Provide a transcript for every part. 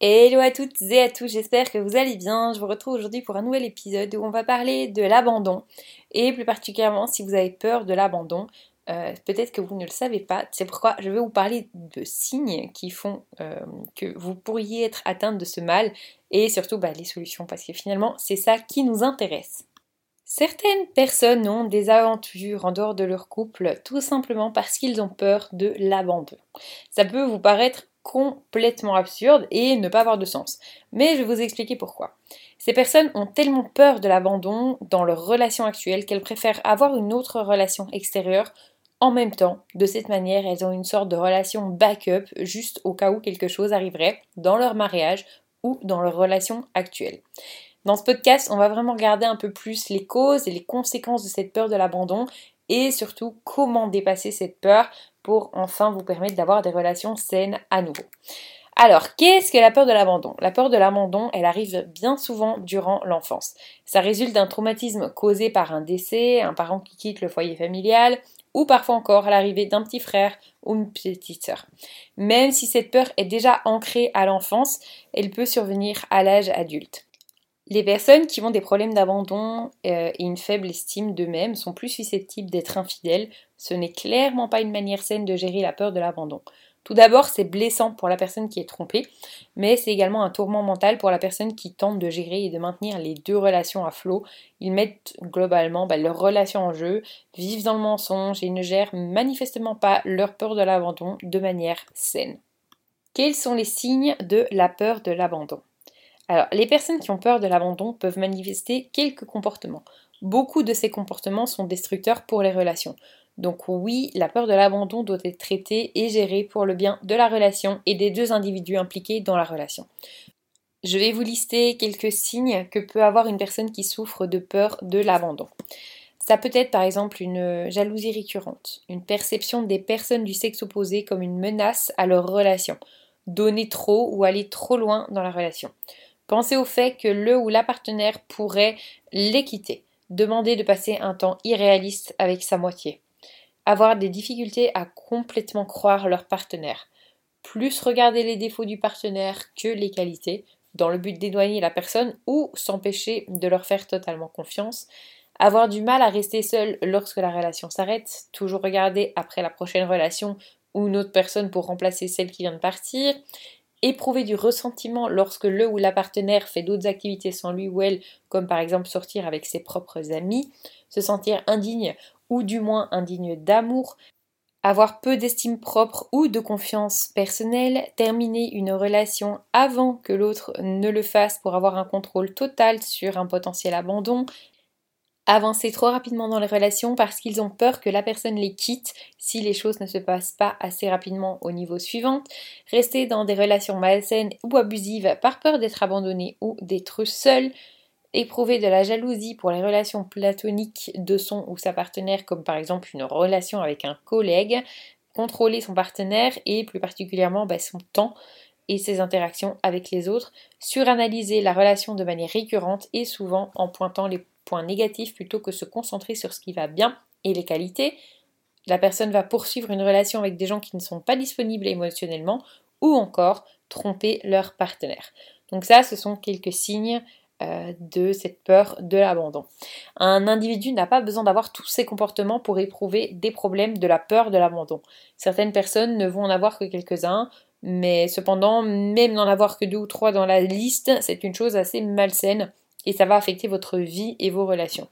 Hello à toutes et à tous, j'espère que vous allez bien. Je vous retrouve aujourd'hui pour un nouvel épisode où on va parler de l'abandon. Et plus particulièrement si vous avez peur de l'abandon, euh, peut-être que vous ne le savez pas. C'est pourquoi je vais vous parler de signes qui font euh, que vous pourriez être atteinte de ce mal et surtout bah, les solutions parce que finalement c'est ça qui nous intéresse. Certaines personnes ont des aventures en dehors de leur couple tout simplement parce qu'ils ont peur de l'abandon. Ça peut vous paraître complètement absurde et ne pas avoir de sens. Mais je vais vous expliquer pourquoi. Ces personnes ont tellement peur de l'abandon dans leur relation actuelle qu'elles préfèrent avoir une autre relation extérieure en même temps. De cette manière, elles ont une sorte de relation backup juste au cas où quelque chose arriverait dans leur mariage ou dans leur relation actuelle. Dans ce podcast, on va vraiment regarder un peu plus les causes et les conséquences de cette peur de l'abandon et surtout comment dépasser cette peur pour enfin vous permettre d'avoir des relations saines à nouveau. Alors, qu'est-ce que la peur de l'abandon? La peur de l'abandon, elle arrive bien souvent durant l'enfance. Ça résulte d'un traumatisme causé par un décès, un parent qui quitte le foyer familial, ou parfois encore l'arrivée d'un petit frère ou une petite sœur. Même si cette peur est déjà ancrée à l'enfance, elle peut survenir à l'âge adulte. Les personnes qui ont des problèmes d'abandon euh, et une faible estime d'eux-mêmes sont plus susceptibles d'être infidèles. Ce n'est clairement pas une manière saine de gérer la peur de l'abandon. Tout d'abord, c'est blessant pour la personne qui est trompée, mais c'est également un tourment mental pour la personne qui tente de gérer et de maintenir les deux relations à flot. Ils mettent globalement bah, leur relation en jeu, vivent dans le mensonge et ne gèrent manifestement pas leur peur de l'abandon de manière saine. Quels sont les signes de la peur de l'abandon? Alors, les personnes qui ont peur de l'abandon peuvent manifester quelques comportements. Beaucoup de ces comportements sont destructeurs pour les relations. Donc oui, la peur de l'abandon doit être traitée et gérée pour le bien de la relation et des deux individus impliqués dans la relation. Je vais vous lister quelques signes que peut avoir une personne qui souffre de peur de l'abandon. Ça peut être par exemple une jalousie récurrente, une perception des personnes du sexe opposé comme une menace à leur relation, donner trop ou aller trop loin dans la relation. Pensez au fait que le ou la partenaire pourrait les quitter, demander de passer un temps irréaliste avec sa moitié, avoir des difficultés à complètement croire leur partenaire, plus regarder les défauts du partenaire que les qualités, dans le but d'éloigner la personne ou s'empêcher de leur faire totalement confiance, avoir du mal à rester seul lorsque la relation s'arrête, toujours regarder après la prochaine relation ou une autre personne pour remplacer celle qui vient de partir, éprouver du ressentiment lorsque le ou la partenaire fait d'autres activités sans lui ou elle, comme par exemple sortir avec ses propres amis, se sentir indigne ou du moins indigne d'amour, avoir peu d'estime propre ou de confiance personnelle, terminer une relation avant que l'autre ne le fasse pour avoir un contrôle total sur un potentiel abandon, avancer trop rapidement dans les relations parce qu'ils ont peur que la personne les quitte si les choses ne se passent pas assez rapidement au niveau suivant, rester dans des relations malsaines ou abusives par peur d'être abandonné ou d'être seul, éprouver de la jalousie pour les relations platoniques de son ou sa partenaire comme par exemple une relation avec un collègue, contrôler son partenaire et plus particulièrement bah, son temps et ses interactions avec les autres, suranalyser la relation de manière récurrente et souvent en pointant les points négatifs plutôt que se concentrer sur ce qui va bien et les qualités. La personne va poursuivre une relation avec des gens qui ne sont pas disponibles émotionnellement ou encore tromper leur partenaire. Donc ça, ce sont quelques signes euh, de cette peur de l'abandon. Un individu n'a pas besoin d'avoir tous ces comportements pour éprouver des problèmes de la peur de l'abandon. Certaines personnes ne vont en avoir que quelques-uns, mais cependant, même n'en avoir que deux ou trois dans la liste, c'est une chose assez malsaine et ça va affecter votre vie et vos relations.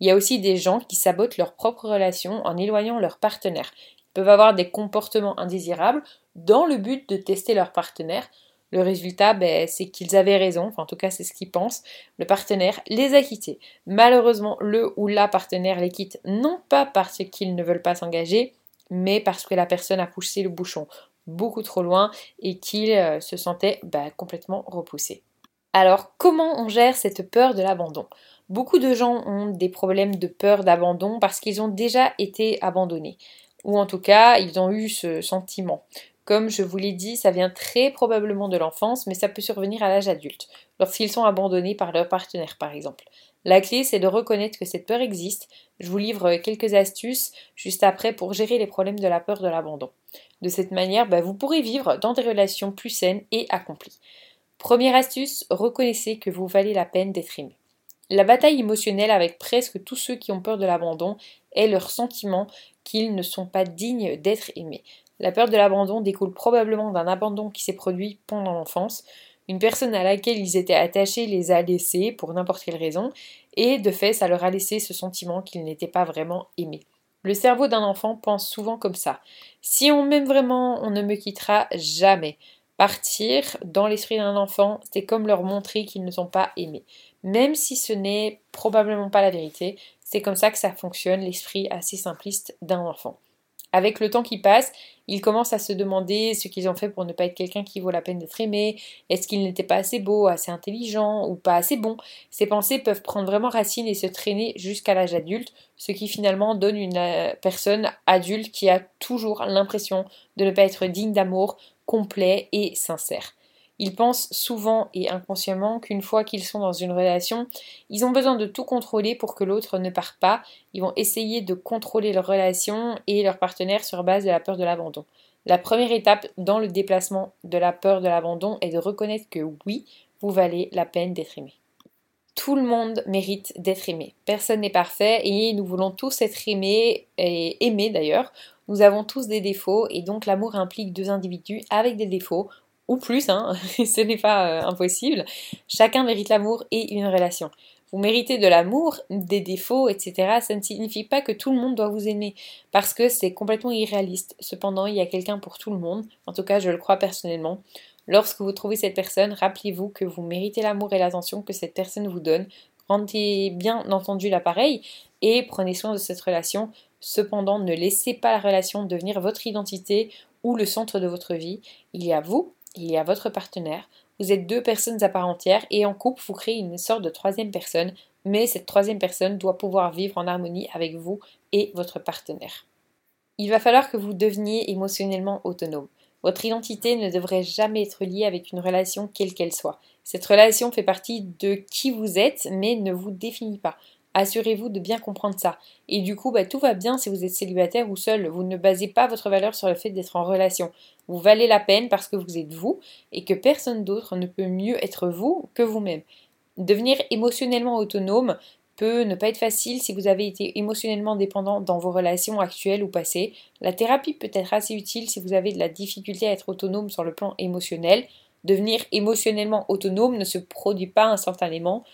Il y a aussi des gens qui sabotent leurs propres relations en éloignant leur partenaire. Ils peuvent avoir des comportements indésirables dans le but de tester leur partenaire. Le résultat, ben, c'est qu'ils avaient raison, enfin, en tout cas c'est ce qu'ils pensent. Le partenaire les a quittés. Malheureusement, le ou la partenaire les quitte non pas parce qu'ils ne veulent pas s'engager, mais parce que la personne a poussé le bouchon beaucoup trop loin et qu'il euh, se sentait ben, complètement repoussé. Alors, comment on gère cette peur de l'abandon? Beaucoup de gens ont des problèmes de peur d'abandon parce qu'ils ont déjà été abandonnés, ou en tout cas, ils ont eu ce sentiment. Comme je vous l'ai dit, ça vient très probablement de l'enfance, mais ça peut survenir à l'âge adulte, lorsqu'ils sont abandonnés par leur partenaire par exemple. La clé, c'est de reconnaître que cette peur existe. Je vous livre quelques astuces juste après pour gérer les problèmes de la peur de l'abandon. De cette manière, bah, vous pourrez vivre dans des relations plus saines et accomplies. Première astuce, reconnaissez que vous valez la peine d'être aimé. La bataille émotionnelle avec presque tous ceux qui ont peur de l'abandon est leur sentiment qu'ils ne sont pas dignes d'être aimés. La peur de l'abandon découle probablement d'un abandon qui s'est produit pendant l'enfance. Une personne à laquelle ils étaient attachés les a laissés pour n'importe quelle raison, et de fait, ça leur a laissé ce sentiment qu'ils n'étaient pas vraiment aimés. Le cerveau d'un enfant pense souvent comme ça. Si on m'aime vraiment, on ne me quittera jamais. Partir dans l'esprit d'un enfant, c'est comme leur montrer qu'ils ne sont pas aimés. Même si ce n'est probablement pas la vérité, c'est comme ça que ça fonctionne, l'esprit assez simpliste d'un enfant. Avec le temps qui passe, ils commencent à se demander ce qu'ils ont fait pour ne pas être quelqu'un qui vaut la peine d'être aimé, est-ce qu'ils n'étaient pas assez beaux, assez intelligents ou pas assez bons. Ces pensées peuvent prendre vraiment racine et se traîner jusqu'à l'âge adulte, ce qui finalement donne une euh, personne adulte qui a toujours l'impression de ne pas être digne d'amour, complet et sincère. Ils pensent souvent et inconsciemment qu'une fois qu'ils sont dans une relation, ils ont besoin de tout contrôler pour que l'autre ne parte pas. Ils vont essayer de contrôler leur relation et leur partenaire sur base de la peur de l'abandon. La première étape dans le déplacement de la peur de l'abandon est de reconnaître que oui, vous valez la peine d'être aimé. Tout le monde mérite d'être aimé. Personne n'est parfait et nous voulons tous être aimés et aimés d'ailleurs. Nous avons tous des défauts et donc l'amour implique deux individus avec des défauts ou plus, hein, ce n'est pas euh, impossible. Chacun mérite l'amour et une relation. Vous méritez de l'amour, des défauts, etc. Ça ne signifie pas que tout le monde doit vous aimer, parce que c'est complètement irréaliste. Cependant, il y a quelqu'un pour tout le monde, en tout cas je le crois personnellement. Lorsque vous trouvez cette personne, rappelez-vous que vous méritez l'amour et l'attention que cette personne vous donne. Rendez bien entendu l'appareil et prenez soin de cette relation. Cependant, ne laissez pas la relation devenir votre identité ou le centre de votre vie. Il y a vous il y a votre partenaire, vous êtes deux personnes à part entière et en couple vous créez une sorte de troisième personne, mais cette troisième personne doit pouvoir vivre en harmonie avec vous et votre partenaire. Il va falloir que vous deveniez émotionnellement autonome. Votre identité ne devrait jamais être liée avec une relation quelle qu'elle soit. Cette relation fait partie de qui vous êtes, mais ne vous définit pas. Assurez-vous de bien comprendre ça. Et du coup, bah, tout va bien si vous êtes célibataire ou seul. Vous ne basez pas votre valeur sur le fait d'être en relation. Vous valez la peine parce que vous êtes vous et que personne d'autre ne peut mieux être vous que vous-même. Devenir émotionnellement autonome ne pas être facile si vous avez été émotionnellement dépendant dans vos relations actuelles ou passées. La thérapie peut être assez utile si vous avez de la difficulté à être autonome sur le plan émotionnel. Devenir émotionnellement autonome ne se produit pas instantanément.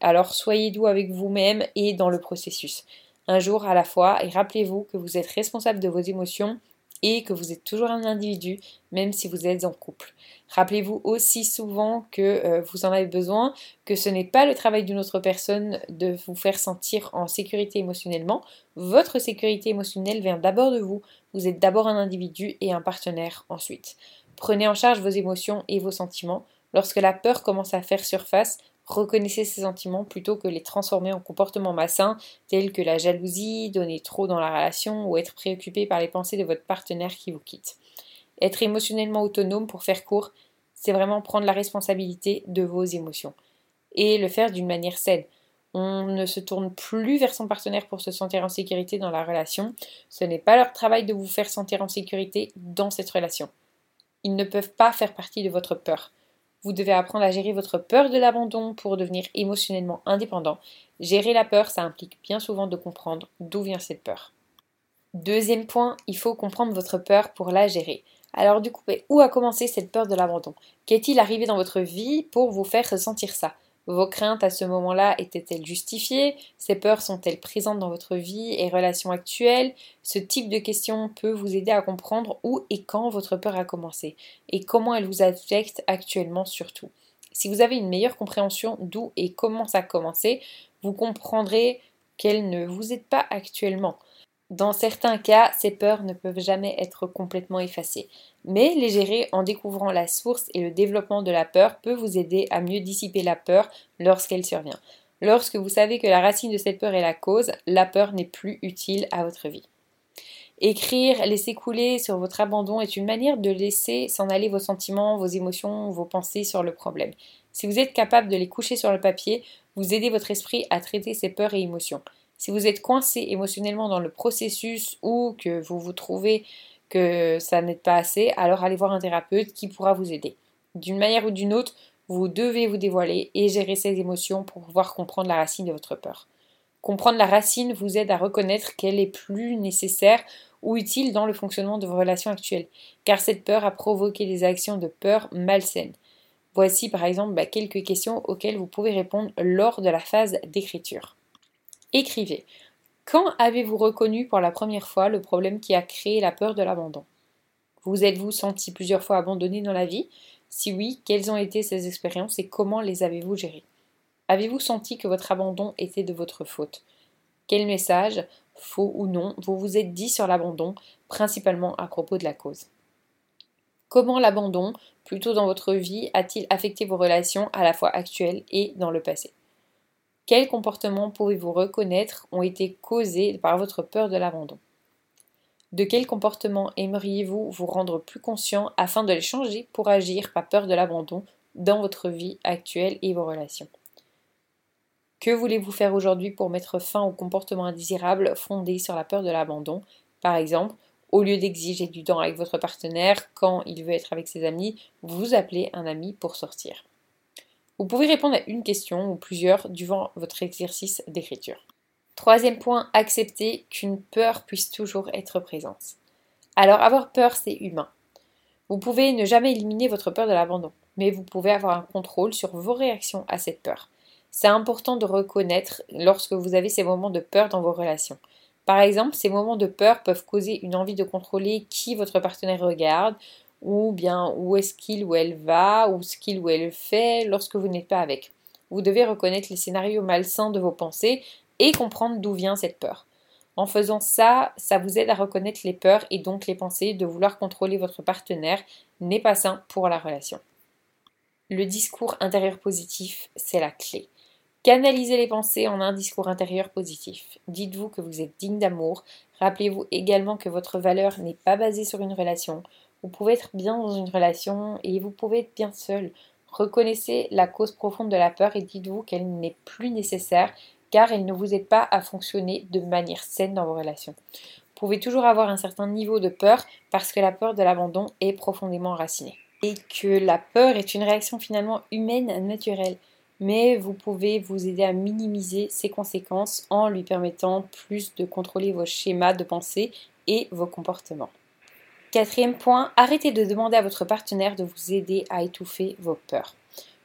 Alors soyez doux avec vous-même et dans le processus. Un jour à la fois, et rappelez-vous que vous êtes responsable de vos émotions et que vous êtes toujours un individu, même si vous êtes en couple. Rappelez-vous aussi souvent que euh, vous en avez besoin, que ce n'est pas le travail d'une autre personne de vous faire sentir en sécurité émotionnellement. Votre sécurité émotionnelle vient d'abord de vous. Vous êtes d'abord un individu et un partenaire ensuite. Prenez en charge vos émotions et vos sentiments. Lorsque la peur commence à faire surface, Reconnaissez ces sentiments plutôt que les transformer en comportements malsains tels que la jalousie, donner trop dans la relation ou être préoccupé par les pensées de votre partenaire qui vous quitte. Être émotionnellement autonome, pour faire court, c'est vraiment prendre la responsabilité de vos émotions et le faire d'une manière saine. On ne se tourne plus vers son partenaire pour se sentir en sécurité dans la relation. Ce n'est pas leur travail de vous faire sentir en sécurité dans cette relation. Ils ne peuvent pas faire partie de votre peur. Vous devez apprendre à gérer votre peur de l'abandon pour devenir émotionnellement indépendant. Gérer la peur, ça implique bien souvent de comprendre d'où vient cette peur. Deuxième point, il faut comprendre votre peur pour la gérer. Alors du coup, où a commencé cette peur de l'abandon? Qu'est-il arrivé dans votre vie pour vous faire ressentir ça? Vos craintes à ce moment-là étaient-elles justifiées? Ces peurs sont-elles présentes dans votre vie et relations actuelles? Ce type de questions peut vous aider à comprendre où et quand votre peur a commencé et comment elle vous affecte actuellement surtout. Si vous avez une meilleure compréhension d'où et comment ça a commencé, vous comprendrez qu'elle ne vous aide pas actuellement. Dans certains cas, ces peurs ne peuvent jamais être complètement effacées, mais les gérer en découvrant la source et le développement de la peur peut vous aider à mieux dissiper la peur lorsqu'elle survient. Lorsque vous savez que la racine de cette peur est la cause, la peur n'est plus utile à votre vie. Écrire, laisser couler sur votre abandon est une manière de laisser s'en aller vos sentiments, vos émotions, vos pensées sur le problème. Si vous êtes capable de les coucher sur le papier, vous aidez votre esprit à traiter ses peurs et émotions. Si vous êtes coincé émotionnellement dans le processus ou que vous vous trouvez que ça n'aide pas assez, alors allez voir un thérapeute qui pourra vous aider. D'une manière ou d'une autre, Vous devez vous dévoiler et gérer ces émotions pour pouvoir comprendre la racine de votre peur. Comprendre la racine vous aide à reconnaître qu'elle est plus nécessaire ou utile dans le fonctionnement de vos relations actuelles, car cette peur a provoqué des actions de peur malsaines. Voici par exemple bah, quelques questions auxquelles vous pouvez répondre lors de la phase d'écriture. Écrivez. Quand avez-vous reconnu pour la première fois le problème qui a créé la peur de l'abandon? Vous êtes-vous senti plusieurs fois abandonné dans la vie? Si oui, quelles ont été ces expériences et comment les avez-vous gérées? Avez-vous senti que votre abandon était de votre faute? Quel message, faux ou non, vous vous êtes dit sur l'abandon, principalement à propos de la cause? Comment l'abandon, plutôt dans votre vie, a-t-il affecté vos relations à la fois actuelles et dans le passé? Quels comportements pouvez-vous reconnaître ont été causés par votre peur de l'abandon? De quels comportements aimeriez-vous vous rendre plus conscient afin de les changer pour agir par peur de l'abandon dans votre vie actuelle et vos relations? Que voulez-vous faire aujourd'hui pour mettre fin aux comportements indésirables fondés sur la peur de l'abandon? Par exemple, au lieu d'exiger du temps avec votre partenaire quand il veut être avec ses amis, vous appelez un ami pour sortir. Vous pouvez répondre à une question ou plusieurs durant votre exercice d'écriture. Troisième point, accepter qu'une peur puisse toujours être présente. Alors avoir peur, c'est humain. Vous pouvez ne jamais éliminer votre peur de l'abandon, mais vous pouvez avoir un contrôle sur vos réactions à cette peur. C'est important de reconnaître lorsque vous avez ces moments de peur dans vos relations. Par exemple, ces moments de peur peuvent causer une envie de contrôler qui votre partenaire regarde, ou bien où est-ce qu'il ou elle va, ou ce qu'il ou elle fait lorsque vous n'êtes pas avec. Vous devez reconnaître les scénarios malsains de vos pensées et comprendre d'où vient cette peur. En faisant ça, ça vous aide à reconnaître les peurs et donc les pensées de vouloir contrôler votre partenaire n'est pas sain pour la relation. Le discours intérieur positif, c'est la clé. Canalisez les pensées en un discours intérieur positif. Dites-vous que vous êtes digne d'amour. Rappelez-vous également que votre valeur n'est pas basée sur une relation. Vous pouvez être bien dans une relation et vous pouvez être bien seul. Reconnaissez la cause profonde de la peur et dites-vous qu'elle n'est plus nécessaire car elle ne vous aide pas à fonctionner de manière saine dans vos relations. Vous pouvez toujours avoir un certain niveau de peur parce que la peur de l'abandon est profondément enracinée. Et que la peur est une réaction finalement humaine naturelle mais vous pouvez vous aider à minimiser ses conséquences en lui permettant plus de contrôler vos schémas de pensée et vos comportements. Quatrième point, arrêtez de demander à votre partenaire de vous aider à étouffer vos peurs.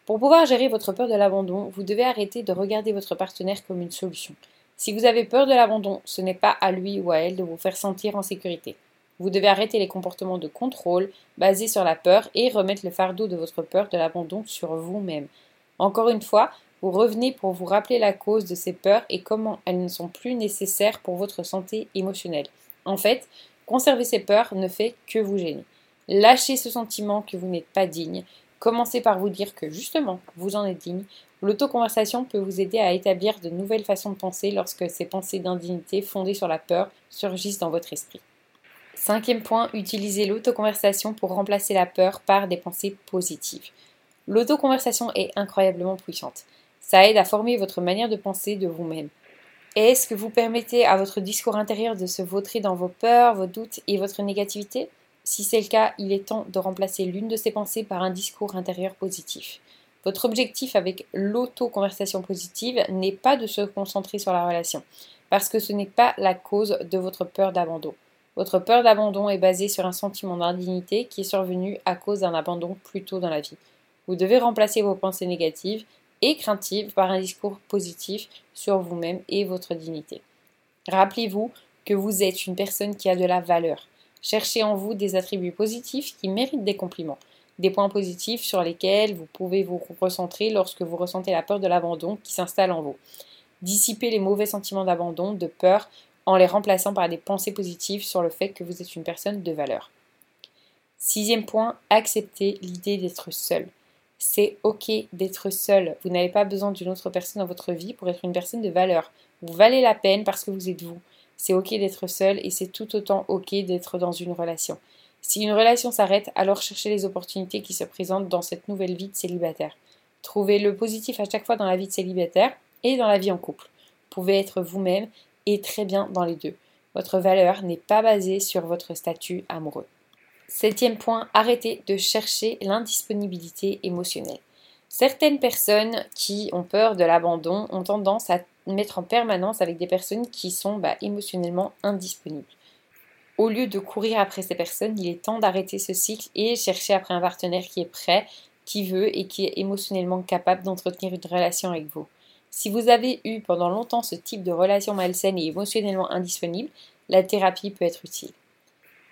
Pour pouvoir gérer votre peur de l'abandon, vous devez arrêter de regarder votre partenaire comme une solution. Si vous avez peur de l'abandon, ce n'est pas à lui ou à elle de vous faire sentir en sécurité. Vous devez arrêter les comportements de contrôle basés sur la peur et remettre le fardeau de votre peur de l'abandon sur vous-même. Encore une fois, vous revenez pour vous rappeler la cause de ces peurs et comment elles ne sont plus nécessaires pour votre santé émotionnelle. En fait, conserver ces peurs ne fait que vous gêner. Lâchez ce sentiment que vous n'êtes pas digne. Commencez par vous dire que justement, vous en êtes digne. L'autoconversation peut vous aider à établir de nouvelles façons de penser lorsque ces pensées d'indignité fondées sur la peur surgissent dans votre esprit. Cinquième point, utilisez l'autoconversation pour remplacer la peur par des pensées positives. L'autoconversation est incroyablement puissante. Ça aide à former votre manière de penser de vous-même. Est-ce que vous permettez à votre discours intérieur de se vautrer dans vos peurs, vos doutes et votre négativité? Si c'est le cas, il est temps de remplacer l'une de ces pensées par un discours intérieur positif. Votre objectif avec l'autoconversation positive n'est pas de se concentrer sur la relation, parce que ce n'est pas la cause de votre peur d'abandon. Votre peur d'abandon est basée sur un sentiment d'indignité qui est survenu à cause d'un abandon plus tôt dans la vie. Vous devez remplacer vos pensées négatives et craintives par un discours positif sur vous-même et votre dignité. Rappelez-vous que vous êtes une personne qui a de la valeur. Cherchez en vous des attributs positifs qui méritent des compliments, des points positifs sur lesquels vous pouvez vous recentrer lorsque vous ressentez la peur de l'abandon qui s'installe en vous. Dissipez les mauvais sentiments d'abandon, de peur, en les remplaçant par des pensées positives sur le fait que vous êtes une personne de valeur. Sixième point, acceptez l'idée d'être seul. C'est ok d'être seul. Vous n'avez pas besoin d'une autre personne dans votre vie pour être une personne de valeur. Vous valez la peine parce que vous êtes vous. C'est ok d'être seul et c'est tout autant ok d'être dans une relation. Si une relation s'arrête, alors cherchez les opportunités qui se présentent dans cette nouvelle vie de célibataire. Trouvez le positif à chaque fois dans la vie de célibataire et dans la vie en couple. Vous pouvez être vous-même et très bien dans les deux. Votre valeur n'est pas basée sur votre statut amoureux. Septième point, arrêtez de chercher l'indisponibilité émotionnelle. Certaines personnes qui ont peur de l'abandon ont tendance à mettre en permanence avec des personnes qui sont bah, émotionnellement indisponibles. Au lieu de courir après ces personnes, il est temps d'arrêter ce cycle et chercher après un partenaire qui est prêt, qui veut et qui est émotionnellement capable d'entretenir une relation avec vous. Si vous avez eu pendant longtemps ce type de relation malsaine et émotionnellement indisponible, la thérapie peut être utile.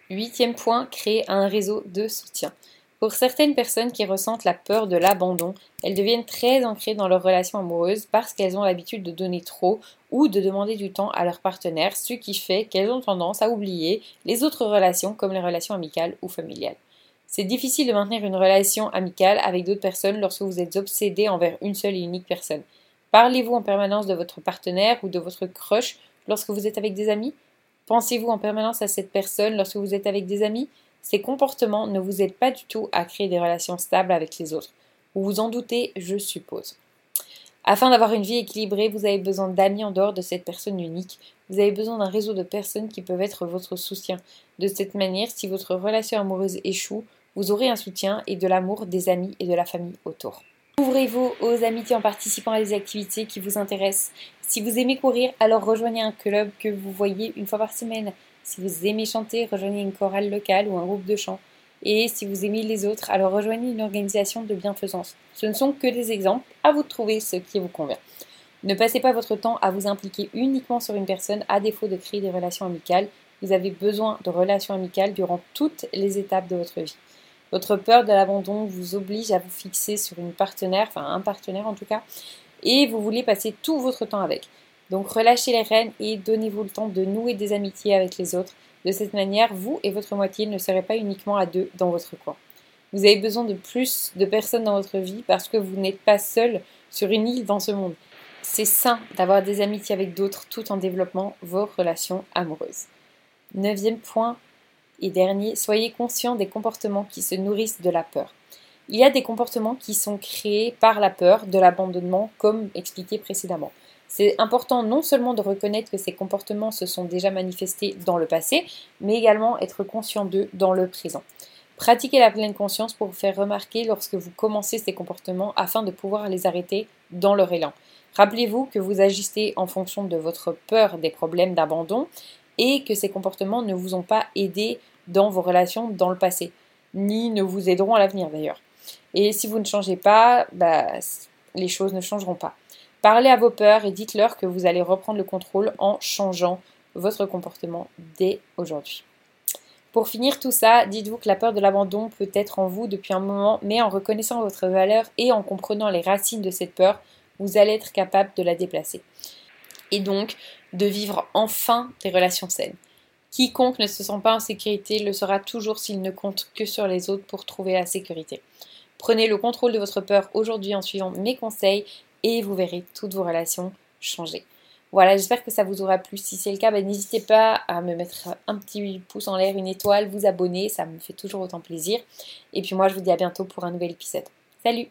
Huitième point, créer un réseau de soutien. Pour certaines personnes qui ressentent la peur de l'abandon, elles deviennent très ancrées dans leur relation amoureuse parce qu'elles ont l'habitude de donner trop ou de demander du temps à leur partenaire, ce qui fait qu'elles ont tendance à oublier les autres relations comme les relations amicales ou familiales. C'est difficile de maintenir une relation amicale avec d'autres personnes lorsque vous êtes obsédé envers une seule et unique personne. Parlez-vous en permanence de votre partenaire ou de votre crush lorsque vous êtes avec des amis? Pensez-vous en permanence à cette personne lorsque vous êtes avec des amis? Ces comportements ne vous aident pas du tout à créer des relations stables avec les autres. Vous vous en doutez, je suppose. Afin d'avoir une vie équilibrée, vous avez besoin d'amis en dehors de cette personne unique. Vous avez besoin d'un réseau de personnes qui peuvent être votre soutien. De cette manière, si votre relation amoureuse échoue, vous aurez un soutien et de l'amour des amis et de la famille autour. Ouvrez-vous aux amitiés en participant à des activités qui vous intéressent. Si vous aimez courir, alors rejoignez un club que vous voyez une fois par semaine. Si vous aimez chanter, rejoignez une chorale locale ou un groupe de chant. Et si vous aimez les autres, alors rejoignez une organisation de bienfaisance. Ce ne sont que des exemples, à vous de trouver ce qui vous convient. Ne passez pas votre temps à vous impliquer uniquement sur une personne à défaut de créer des relations amicales. Vous avez besoin de relations amicales durant toutes les étapes de votre vie. Votre peur de l'abandon vous oblige à vous fixer sur une partenaire, enfin un partenaire en tout cas, et vous voulez passer tout votre temps avec. Donc relâchez les rênes et donnez-vous le temps de nouer des amitiés avec les autres. De cette manière, vous et votre moitié ne serez pas uniquement à deux dans votre coin. Vous avez besoin de plus de personnes dans votre vie parce que vous n'êtes pas seul sur une île dans ce monde. C'est sain d'avoir des amitiés avec d'autres tout en développant vos relations amoureuses. Neuvième point et dernier, soyez conscient des comportements qui se nourrissent de la peur. Il y a des comportements qui sont créés par la peur de l'abandonnement, comme expliqué précédemment. C'est important non seulement de reconnaître que ces comportements se sont déjà manifestés dans le passé, mais également être conscient d'eux dans le présent. Pratiquez la pleine conscience pour vous faire remarquer lorsque vous commencez ces comportements afin de pouvoir les arrêter dans leur élan. Rappelez-vous que vous agissez en fonction de votre peur des problèmes d'abandon et que ces comportements ne vous ont pas aidé dans vos relations dans le passé, ni ne vous aideront à l'avenir d'ailleurs. Et si vous ne changez pas, bah, les choses ne changeront pas. Parlez à vos peurs et dites-leur que vous allez reprendre le contrôle en changeant votre comportement dès aujourd'hui. Pour finir tout ça, dites-vous que la peur de l'abandon peut être en vous depuis un moment, mais en reconnaissant votre valeur et en comprenant les racines de cette peur, vous allez être capable de la déplacer. Et donc, de vivre enfin des relations saines. Quiconque ne se sent pas en sécurité le sera toujours s'il ne compte que sur les autres pour trouver la sécurité. Prenez le contrôle de votre peur aujourd'hui en suivant mes conseils et vous verrez toutes vos relations changer. Voilà, j'espère que ça vous aura plu. Si c'est le cas, ben, n'hésitez pas à me mettre un petit pouce en l'air, une étoile, vous abonner, ça me fait toujours autant plaisir. Et puis moi, je vous dis à bientôt pour un nouvel épisode. Salut